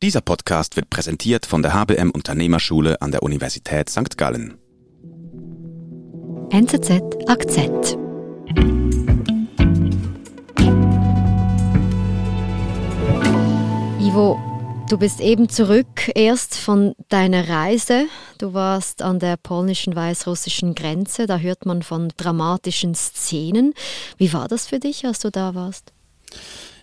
Dieser Podcast wird präsentiert von der HBM Unternehmerschule an der Universität St. Gallen. NZZ Akzent. Ivo, du bist eben zurück erst von deiner Reise. Du warst an der polnischen-weißrussischen Grenze. Da hört man von dramatischen Szenen. Wie war das für dich, als du da warst?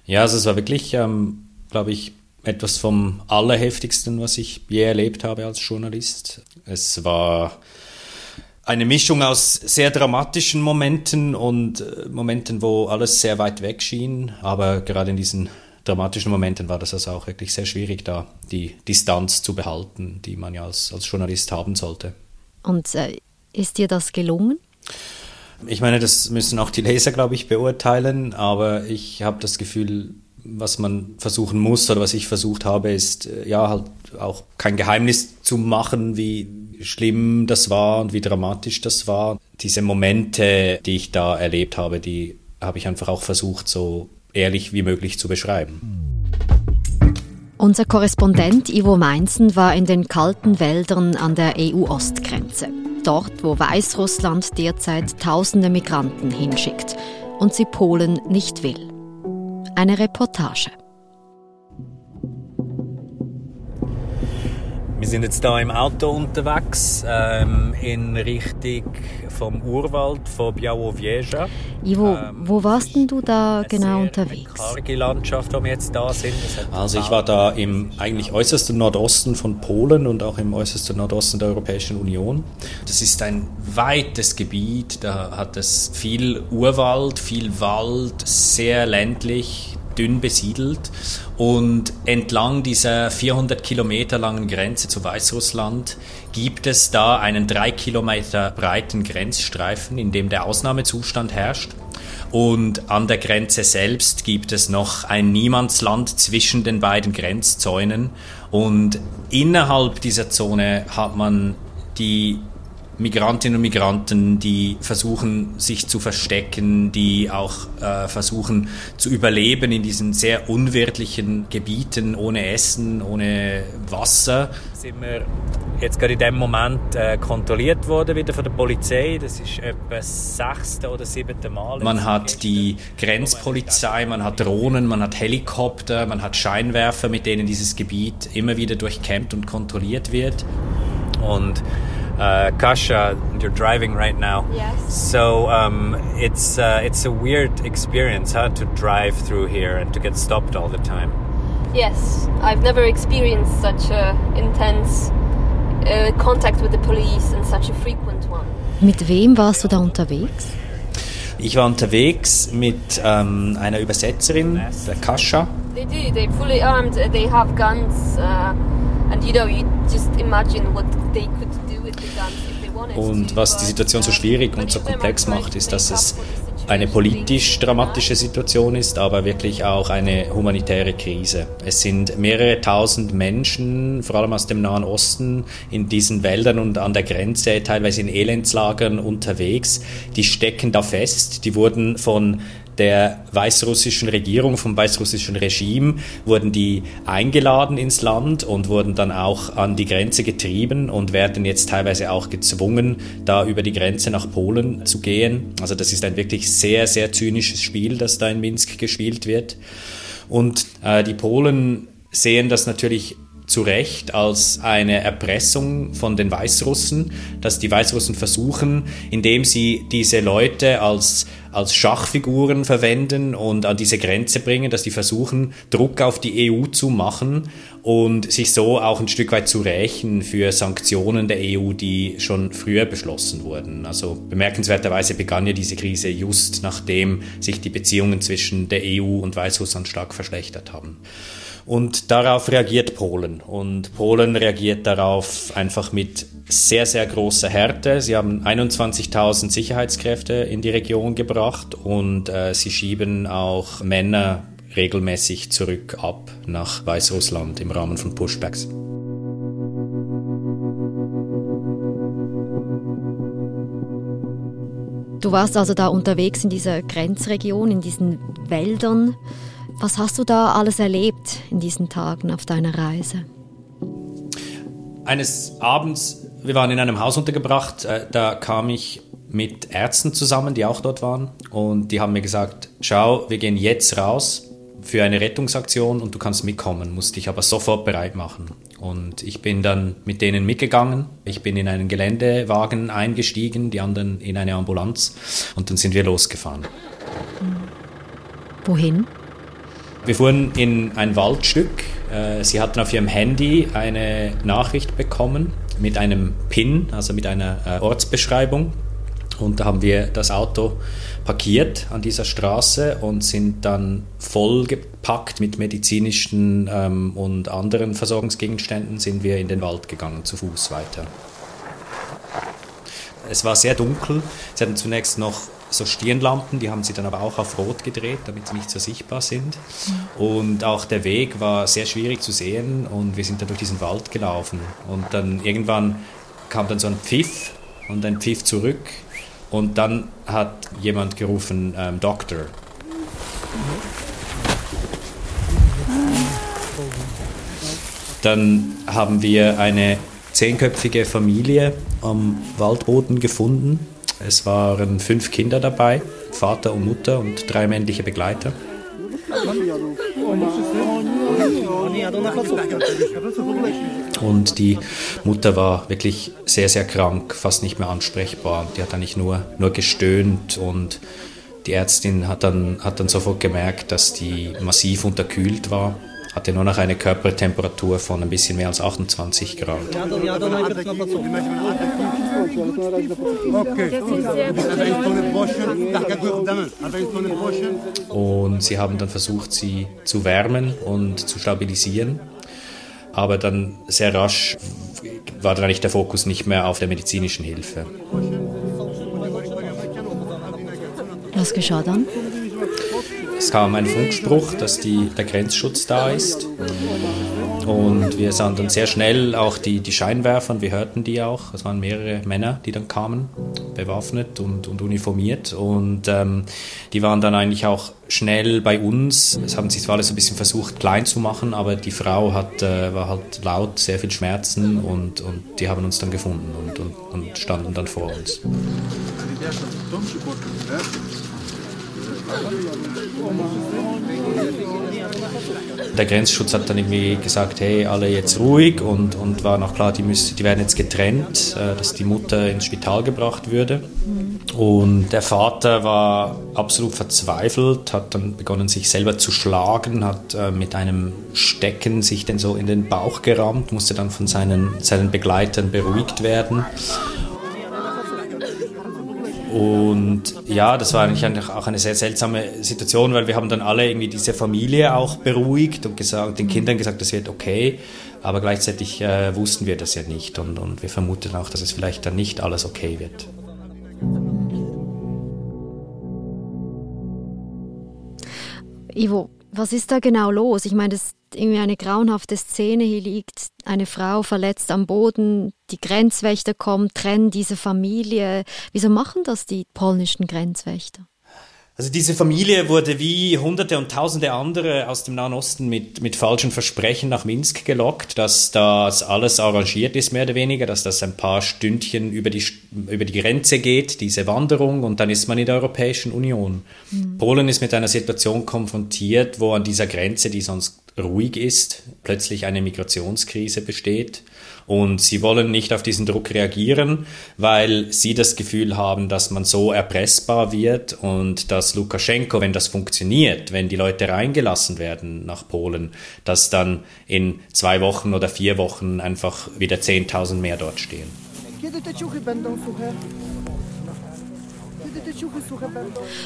Ja, also es war wirklich, ähm, glaube ich, etwas vom Allerheftigsten, was ich je erlebt habe als Journalist. Es war eine Mischung aus sehr dramatischen Momenten und äh, Momenten, wo alles sehr weit weg schien. Aber gerade in diesen dramatischen Momenten war das also auch wirklich sehr schwierig, da die Distanz zu behalten, die man ja als, als Journalist haben sollte. Und äh, ist dir das gelungen? Ich meine, das müssen auch die Leser, glaube ich, beurteilen, aber ich habe das Gefühl, was man versuchen muss oder was ich versucht habe, ist äh, ja halt auch kein Geheimnis zu machen, wie schlimm das war und wie dramatisch das war. Diese Momente, die ich da erlebt habe, die habe ich einfach auch versucht, so ehrlich wie möglich zu beschreiben. Unser Korrespondent Ivo Meinzen war in den kalten Wäldern an der EU-Ostgrenze. Dort, wo Weißrussland derzeit tausende Migranten hinschickt und sie Polen nicht will. Eine Reportage. Wir sind jetzt da im Auto unterwegs ähm, in Richtung vom Urwald von Białowieża. Ivo, ähm, wo warst denn du da genau unterwegs? Karge Landschaft, wo wir jetzt da sind. Also ich war da im eigentlich äußersten Nordosten von Polen und auch im äußersten Nordosten der Europäischen Union. Das ist ein weites Gebiet, da hat es viel Urwald, viel Wald, sehr ländlich, dünn besiedelt und entlang dieser 400 Kilometer langen Grenze zu Weißrussland gibt es da einen drei Kilometer breiten Grenzstreifen, in dem der Ausnahmezustand herrscht. Und an der Grenze selbst gibt es noch ein Niemandsland zwischen den beiden Grenzzäunen. Und innerhalb dieser Zone hat man die Migrantinnen und Migranten, die versuchen, sich zu verstecken, die auch äh, versuchen zu überleben in diesen sehr unwirtlichen Gebieten, ohne Essen, ohne Wasser. Sind wir jetzt gerade in dem Moment äh, kontrolliert worden wieder von der Polizei. Das ist etwa sechste oder siebte Mal. Man hat die Grenzpolizei, man hat Drohnen, man hat Helikopter, man hat Scheinwerfer, mit denen dieses Gebiet immer wieder durchkämmt und kontrolliert wird. Und uh, Kasha, you're driving right now. Yes. So um, it's uh, it's a weird experience, huh, to drive through here and to get stopped all the time. Yes, I've never experienced such a intense uh, contact with the police and such a frequent one. Mit wem warst du da unterwegs? Ich war unterwegs mit ähm, einer Übersetzerin, der Kascha. They do. They're fully armed. They have guns, uh, and you know, you just imagine what they could Und was die Situation so schwierig und so komplex macht, ist, dass es eine politisch dramatische Situation ist, aber wirklich auch eine humanitäre Krise. Es sind mehrere tausend Menschen, vor allem aus dem Nahen Osten, in diesen Wäldern und an der Grenze, teilweise in Elendslagern unterwegs. Die stecken da fest. Die wurden von der weißrussischen Regierung, vom weißrussischen Regime, wurden die eingeladen ins Land und wurden dann auch an die Grenze getrieben und werden jetzt teilweise auch gezwungen, da über die Grenze nach Polen zu gehen. Also das ist ein wirklich sehr, sehr zynisches Spiel, das da in Minsk gespielt wird. Und äh, die Polen sehen das natürlich zu Recht als eine Erpressung von den Weißrussen, dass die Weißrussen versuchen, indem sie diese Leute als, als Schachfiguren verwenden und an diese Grenze bringen, dass die versuchen, Druck auf die EU zu machen und sich so auch ein Stück weit zu rächen für Sanktionen der EU, die schon früher beschlossen wurden. Also bemerkenswerterweise begann ja diese Krise just nachdem sich die Beziehungen zwischen der EU und Weißrussland stark verschlechtert haben. Und darauf reagiert Polen. Und Polen reagiert darauf einfach mit sehr, sehr großer Härte. Sie haben 21.000 Sicherheitskräfte in die Region gebracht und äh, sie schieben auch Männer regelmäßig zurück ab nach Weißrussland im Rahmen von Pushbacks. Du warst also da unterwegs in dieser Grenzregion, in diesen Wäldern. Was hast du da alles erlebt in diesen Tagen auf deiner Reise? Eines Abends, wir waren in einem Haus untergebracht, äh, da kam ich mit Ärzten zusammen, die auch dort waren. Und die haben mir gesagt, schau, wir gehen jetzt raus für eine Rettungsaktion und du kannst mitkommen, musst dich aber sofort bereit machen. Und ich bin dann mit denen mitgegangen. Ich bin in einen Geländewagen eingestiegen, die anderen in eine Ambulanz und dann sind wir losgefahren. Wohin? Wir fuhren in ein Waldstück. Äh, sie hatten auf ihrem Handy eine Nachricht bekommen mit einem PIN, also mit einer äh, Ortsbeschreibung. Und da haben wir das Auto parkiert an dieser Straße und sind dann vollgepackt mit medizinischen ähm, und anderen Versorgungsgegenständen sind wir in den Wald gegangen, zu Fuß weiter. Es war sehr dunkel. Sie hatten zunächst noch so Stirnlampen, die haben sie dann aber auch auf Rot gedreht, damit sie nicht so sichtbar sind. Und auch der Weg war sehr schwierig zu sehen und wir sind dann durch diesen Wald gelaufen. Und dann irgendwann kam dann so ein Pfiff und ein Pfiff zurück und dann hat jemand gerufen, ähm, Doktor. Dann haben wir eine zehnköpfige Familie am Waldboden gefunden. Es waren fünf Kinder dabei, Vater und Mutter und drei männliche Begleiter. Und die Mutter war wirklich sehr, sehr krank, fast nicht mehr ansprechbar. Die hat eigentlich nur, nur gestöhnt und die Ärztin hat dann, hat dann sofort gemerkt, dass die massiv unterkühlt war hatte nur noch eine Körpertemperatur von ein bisschen mehr als 28 Grad. Und sie haben dann versucht, sie zu wärmen und zu stabilisieren. Aber dann sehr rasch war dann eigentlich der Fokus nicht mehr auf der medizinischen Hilfe. Was geschah dann? Es kam ein Funkspruch, dass die, der Grenzschutz da ist. Und wir sahen dann sehr schnell auch die, die Scheinwerfer und wir hörten die auch. Es waren mehrere Männer, die dann kamen, bewaffnet und, und uniformiert. Und ähm, die waren dann eigentlich auch schnell bei uns. Es haben sich zwar alles ein bisschen versucht, klein zu machen, aber die Frau hat, äh, war halt laut, sehr viel Schmerzen und, und die haben uns dann gefunden und, und, und standen dann vor uns. Der Grenzschutz hat dann irgendwie gesagt, hey, alle jetzt ruhig und, und war noch klar, die, müssen, die werden jetzt getrennt, äh, dass die Mutter ins Spital gebracht würde. Und der Vater war absolut verzweifelt, hat dann begonnen, sich selber zu schlagen, hat äh, mit einem Stecken sich dann so in den Bauch gerammt, musste dann von seinen, seinen Begleitern beruhigt werden. Und ja, das war eigentlich auch eine sehr seltsame Situation, weil wir haben dann alle irgendwie diese Familie auch beruhigt und gesagt, den Kindern gesagt, das wird okay, aber gleichzeitig äh, wussten wir das ja nicht und, und wir vermuten auch, dass es vielleicht dann nicht alles okay wird. Ivo, was ist da genau los? Ich meine, das irgendwie eine grauenhafte Szene. Hier liegt eine Frau verletzt am Boden, die Grenzwächter kommen, trennen diese Familie. Wieso machen das die polnischen Grenzwächter? Also diese Familie wurde wie hunderte und tausende andere aus dem Nahen Osten mit, mit falschen Versprechen nach Minsk gelockt, dass das alles arrangiert ist, mehr oder weniger, dass das ein paar Stündchen über die, über die Grenze geht, diese Wanderung, und dann ist man in der Europäischen Union. Mhm. Polen ist mit einer Situation konfrontiert, wo an dieser Grenze, die sonst ruhig ist, plötzlich eine Migrationskrise besteht und sie wollen nicht auf diesen Druck reagieren, weil sie das Gefühl haben, dass man so erpressbar wird und dass Lukaschenko, wenn das funktioniert, wenn die Leute reingelassen werden nach Polen, dass dann in zwei Wochen oder vier Wochen einfach wieder 10.000 mehr dort stehen.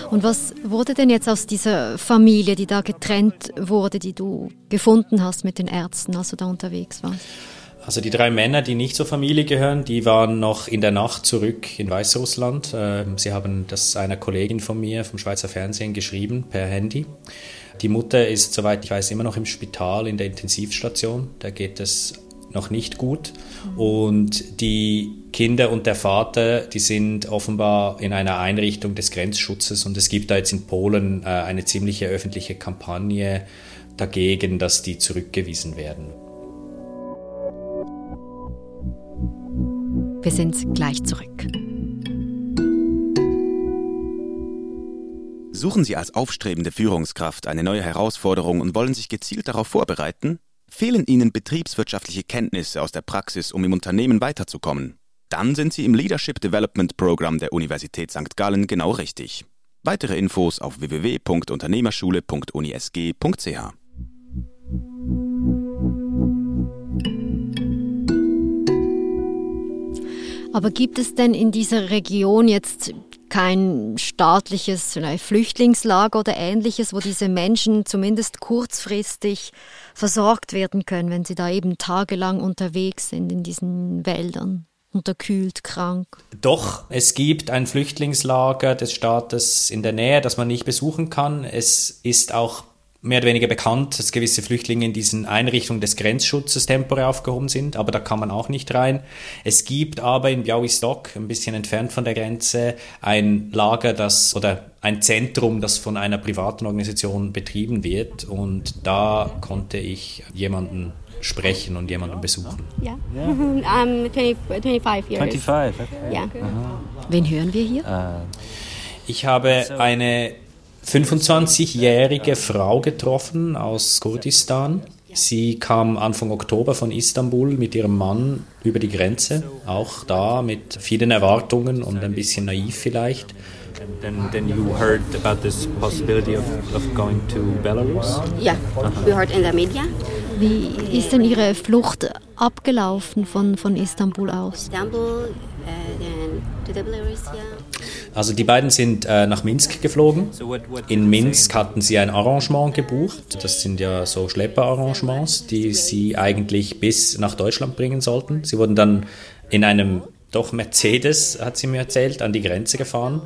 Und was wurde denn jetzt aus dieser Familie, die da getrennt wurde, die du gefunden hast mit den Ärzten, als du da unterwegs warst? Also die drei Männer, die nicht zur Familie gehören, die waren noch in der Nacht zurück in Weißrussland. Ähm, sie haben das einer Kollegin von mir vom Schweizer Fernsehen geschrieben per Handy. Die Mutter ist, soweit ich weiß, immer noch im Spital in der Intensivstation. Da geht es noch nicht gut. Und die Kinder und der Vater, die sind offenbar in einer Einrichtung des Grenzschutzes und es gibt da jetzt in Polen äh, eine ziemliche öffentliche Kampagne dagegen, dass die zurückgewiesen werden. Wir sind gleich zurück. Suchen Sie als aufstrebende Führungskraft eine neue Herausforderung und wollen sich gezielt darauf vorbereiten? Fehlen Ihnen betriebswirtschaftliche Kenntnisse aus der Praxis, um im Unternehmen weiterzukommen? Dann sind Sie im Leadership Development Program der Universität St. Gallen genau richtig. Weitere Infos auf www.unternehmerschule.unisg.ch. Aber gibt es denn in dieser Region jetzt kein staatliches Flüchtlingslager oder ähnliches, wo diese Menschen zumindest kurzfristig versorgt werden können, wenn sie da eben tagelang unterwegs sind in diesen Wäldern? unterkühlt, krank. Doch, es gibt ein Flüchtlingslager des Staates in der Nähe, das man nicht besuchen kann. Es ist auch mehr oder weniger bekannt, dass gewisse Flüchtlinge in diesen Einrichtungen des Grenzschutzes temporär aufgehoben sind, aber da kann man auch nicht rein. Es gibt aber in Białystok, ein bisschen entfernt von der Grenze, ein Lager, das oder ein Zentrum, das von einer privaten Organisation betrieben wird und da konnte ich jemanden sprechen und jemanden besuchen. Ja, yeah. I'm 20, 25 years. 25, okay. Ja. Wen hören wir hier? Uh, Ich habe eine 25-jährige Frau getroffen aus Kurdistan. Sie kam Anfang Oktober von Istanbul mit ihrem Mann über die Grenze, auch da mit vielen Erwartungen und ein bisschen naiv vielleicht. and then, then you heard about this possibility of, of going to Belarus? Yeah, we heard in the media. Wie ist denn Ihre Flucht abgelaufen von, von Istanbul aus? Istanbul, uh, Also die beiden sind äh, nach Minsk geflogen. In Minsk hatten sie ein Arrangement gebucht. Das sind ja so Schlepperarrangements, die sie eigentlich bis nach Deutschland bringen sollten. Sie wurden dann in einem doch Mercedes, hat sie mir erzählt, an die Grenze gefahren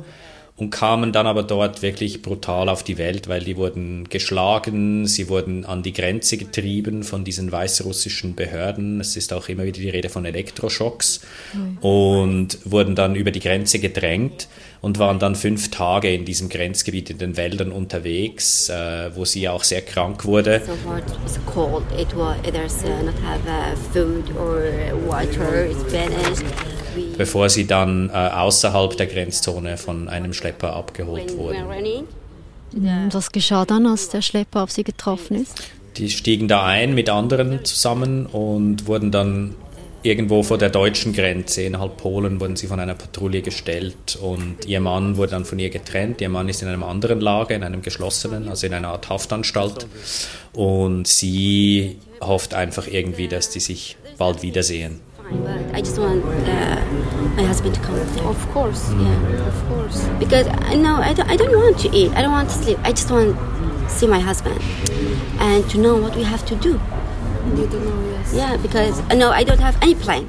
und kamen dann aber dort wirklich brutal auf die Welt, weil die wurden geschlagen, sie wurden an die Grenze getrieben von diesen weißrussischen Behörden. Es ist auch immer wieder die Rede von Elektroschocks und wurden dann über die Grenze gedrängt und waren dann fünf Tage in diesem Grenzgebiet in den Wäldern unterwegs, äh, wo sie auch sehr krank wurde. So hard, it's cold. It was there's uh, not have uh, food or water. It's vanished. Bevor sie dann äh, außerhalb der Grenzzone von einem Schlepper abgeholt wurden. Und was geschah dann, als der Schlepper auf Sie getroffen ist? Die stiegen da ein mit anderen zusammen und wurden dann irgendwo vor der deutschen Grenze innerhalb Polen wurden sie von einer Patrouille gestellt und ihr Mann wurde dann von ihr getrennt. Ihr Mann ist in einem anderen Lager, in einem geschlossenen, also in einer Art Haftanstalt und sie hofft einfach irgendwie, dass die sich bald wiedersehen. Fine, but I just want uh, my husband to come there. Of course, Yeah. of course. Because I know I don't, I don't want to eat. I don't want to sleep. I just want to see my husband and to know what we have to do. You don't know, yes. Yeah, because uh, no, I don't have any plan.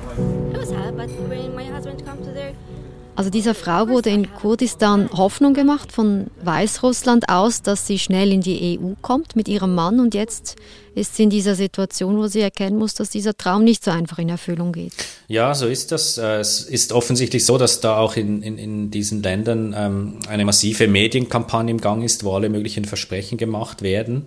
Also dieser Frau wurde in Kurdistan Hoffnung gemacht von Weißrussland aus, dass sie schnell in die EU kommt mit ihrem Mann und jetzt ist sie in dieser Situation, wo sie erkennen muss, dass dieser Traum nicht so einfach in Erfüllung geht. Ja, so ist das. Äh, Es ist offensichtlich so, dass da auch in, in, in diesen Ländern ähm, eine massive Medienkampagne im Gang ist, wo alle möglichen Versprechen gemacht werden.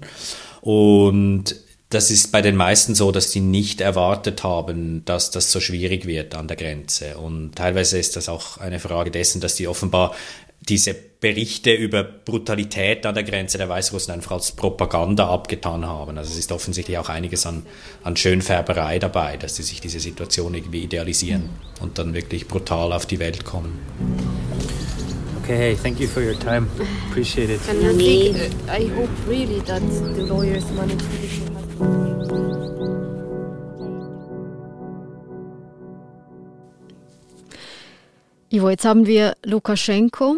Und das ist bei den meisten so, dass die nicht erwartet haben, dass das so schwierig wird an der Grenze. Und teilweise ist das auch eine Frage dessen, dass die offenbar diese Berichte über Brutalität an der Grenze der Weißrussen einfach als Propaganda abgetan haben. Also es ist offensichtlich auch einiges an, an Schönfärberei dabei, dass sie sich diese Situation irgendwie idealisieren und dann wirklich brutal auf die Welt kommen. Okay, hey, thank you for your time. Appreciate it. And I think, uh, I hope really that the lawyers manage to Ivo, jetzt haben wir Lukaschenko,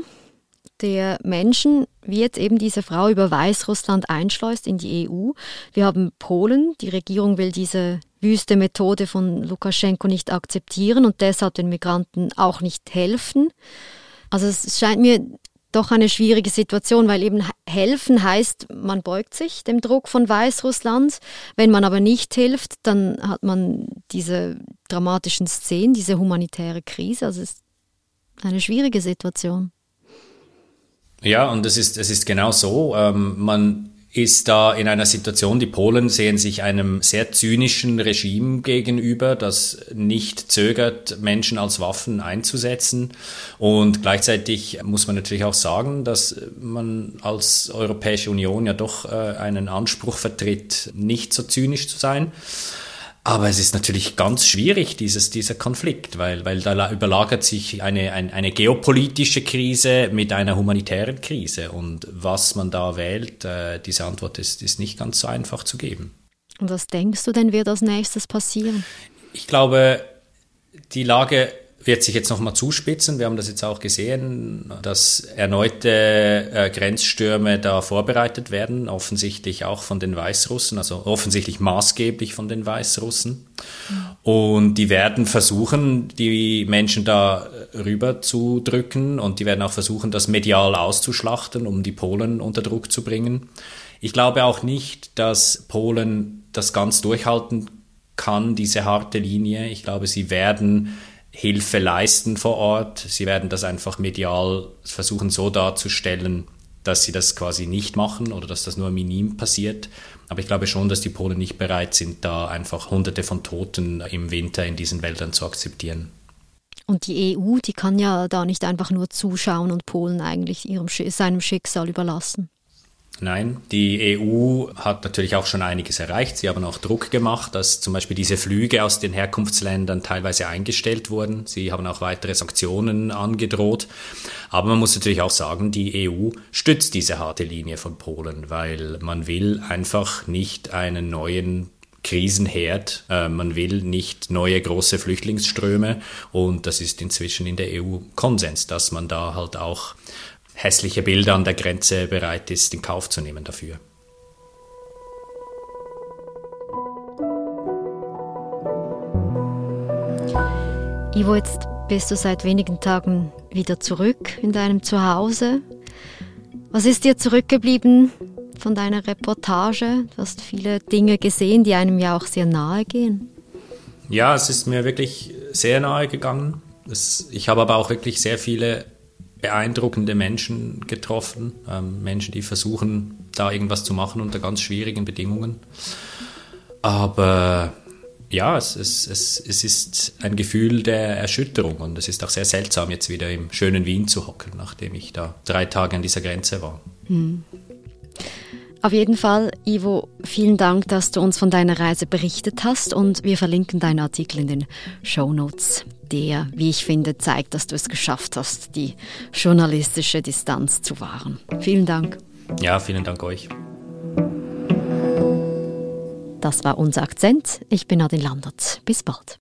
der Menschen, wie jetzt eben diese Frau über Weißrussland einschleust in die EU. Wir haben Polen, die Regierung will diese wüste Methode von Lukaschenko nicht akzeptieren und deshalb den Migranten auch nicht helfen. Also es scheint mir doch eine schwierige Situation, weil eben helfen heißt, man beugt sich dem Druck von Weißrussland. Wenn man aber nicht hilft, dann hat man diese dramatischen Szenen, diese humanitäre Krise. Also es eine schwierige Situation. Ja, und es ist, es ist genau so. Ähm, man ist da in einer Situation, die Polen sehen sich einem sehr zynischen Regime gegenüber, das nicht zögert, Menschen als Waffen einzusetzen. Und gleichzeitig muss man natürlich auch sagen, dass man als Europäische Union ja doch äh, einen Anspruch vertritt, nicht so zynisch zu sein. Aber es ist natürlich ganz schwierig, dieses, dieser Konflikt, weil, weil da überlagert sich eine, eine, eine geopolitische Krise mit einer humanitären Krise. Und was man da wählt, äh, diese Antwort ist, ist nicht ganz so einfach zu geben. Und was denkst du denn, wird als nächstes passieren? Ich glaube, die Lage wird sich jetzt nochmal zuspitzen. Wir haben das jetzt auch gesehen, dass erneute äh, Grenzstürme da vorbereitet werden, offensichtlich auch von den Weißrussen, also offensichtlich maßgeblich von den Weißrussen. Und die werden versuchen, die Menschen da rüber zu drücken und die werden auch versuchen, das medial auszuschlachten, um die Polen unter Druck zu bringen. Ich glaube auch nicht, dass Polen das ganz durchhalten kann, diese harte Linie. Ich glaube, sie werden Hilfe leisten vor Ort. Sie werden das einfach medial versuchen so darzustellen, dass sie das quasi nicht machen oder dass das nur minim passiert. Aber ich glaube schon, dass die Polen nicht bereit sind, da einfach Hunderte von Toten im Winter in diesen Wäldern zu akzeptieren. Und die EU, die kann ja da nicht einfach nur zuschauen und Polen eigentlich ihrem, seinem Schicksal überlassen. Nein, die EU hat natürlich auch schon einiges erreicht. Sie haben auch Druck gemacht, dass zum Beispiel diese Flüge aus den Herkunftsländern teilweise eingestellt wurden. Sie haben auch weitere Sanktionen angedroht. Aber man muss natürlich auch sagen, die EU stützt diese harte Linie von Polen, weil man will einfach nicht einen neuen Krisenherd. Äh, man will nicht neue große Flüchtlingsströme und das ist inzwischen in der EU Konsens, dass man da halt auch hässliche Bilder an der Grenze bereit ist, in Kauf zu nehmen dafür. Ivo, jetzt bist du seit wenigen Tagen wieder zurück in deinem Zuhause. Was ist dir zurückgeblieben von deiner Reportage? Du hast viele Dinge gesehen, die einem ja auch sehr nahe gehen. Ja, es ist mir wirklich sehr nahe gegangen. ich habe aber auch wirklich sehr viele beeindruckende Menschen getroffen, ähm, Menschen, die versuchen, da irgendwas zu machen unter ganz schwierigen Bedingungen. Aber ja, es, es, es, es ist ein Gefühl der Erschütterung und es ist auch sehr seltsam, jetzt wieder im schönen Wien zu hocken, nachdem ich da drei Tage an dieser Grenze war. Hm. Auf jeden Fall, Ivo, vielen Dank, dass du uns von deiner Reise berichtet hast und wir verlinken deinen Artikel in den Show Notes, der, wie ich finde, zeigt, dass du es geschafft hast, die journalistische Distanz zu wahren. Vielen Dank. Ja, vielen Dank euch. Das war unser Akzent. Ich bin Adin Landert. Bis bald.